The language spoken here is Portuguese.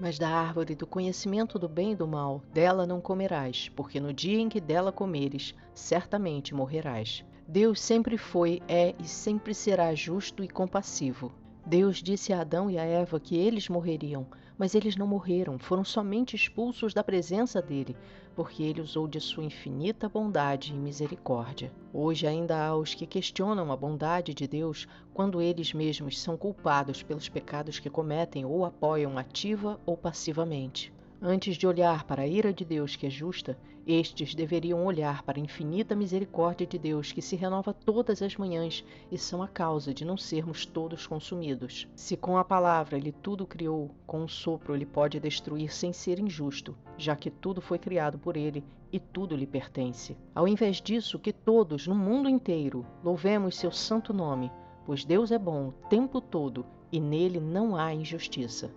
Mas da árvore do conhecimento do bem e do mal, dela não comerás, porque no dia em que dela comeres, certamente morrerás. Deus sempre foi, é e sempre será justo e compassivo. Deus disse a Adão e a Eva que eles morreriam, mas eles não morreram, foram somente expulsos da presença dele, porque ele usou de sua infinita bondade e misericórdia. Hoje ainda há os que questionam a bondade de Deus quando eles mesmos são culpados pelos pecados que cometem ou apoiam ativa ou passivamente. Antes de olhar para a ira de Deus que é justa, estes deveriam olhar para a infinita misericórdia de Deus que se renova todas as manhãs e são a causa de não sermos todos consumidos. Se com a palavra ele tudo criou, com um sopro ele pode destruir sem ser injusto, já que tudo foi criado por ele e tudo lhe pertence. Ao invés disso, que todos no mundo inteiro louvemos seu santo nome, pois Deus é bom o tempo todo e nele não há injustiça.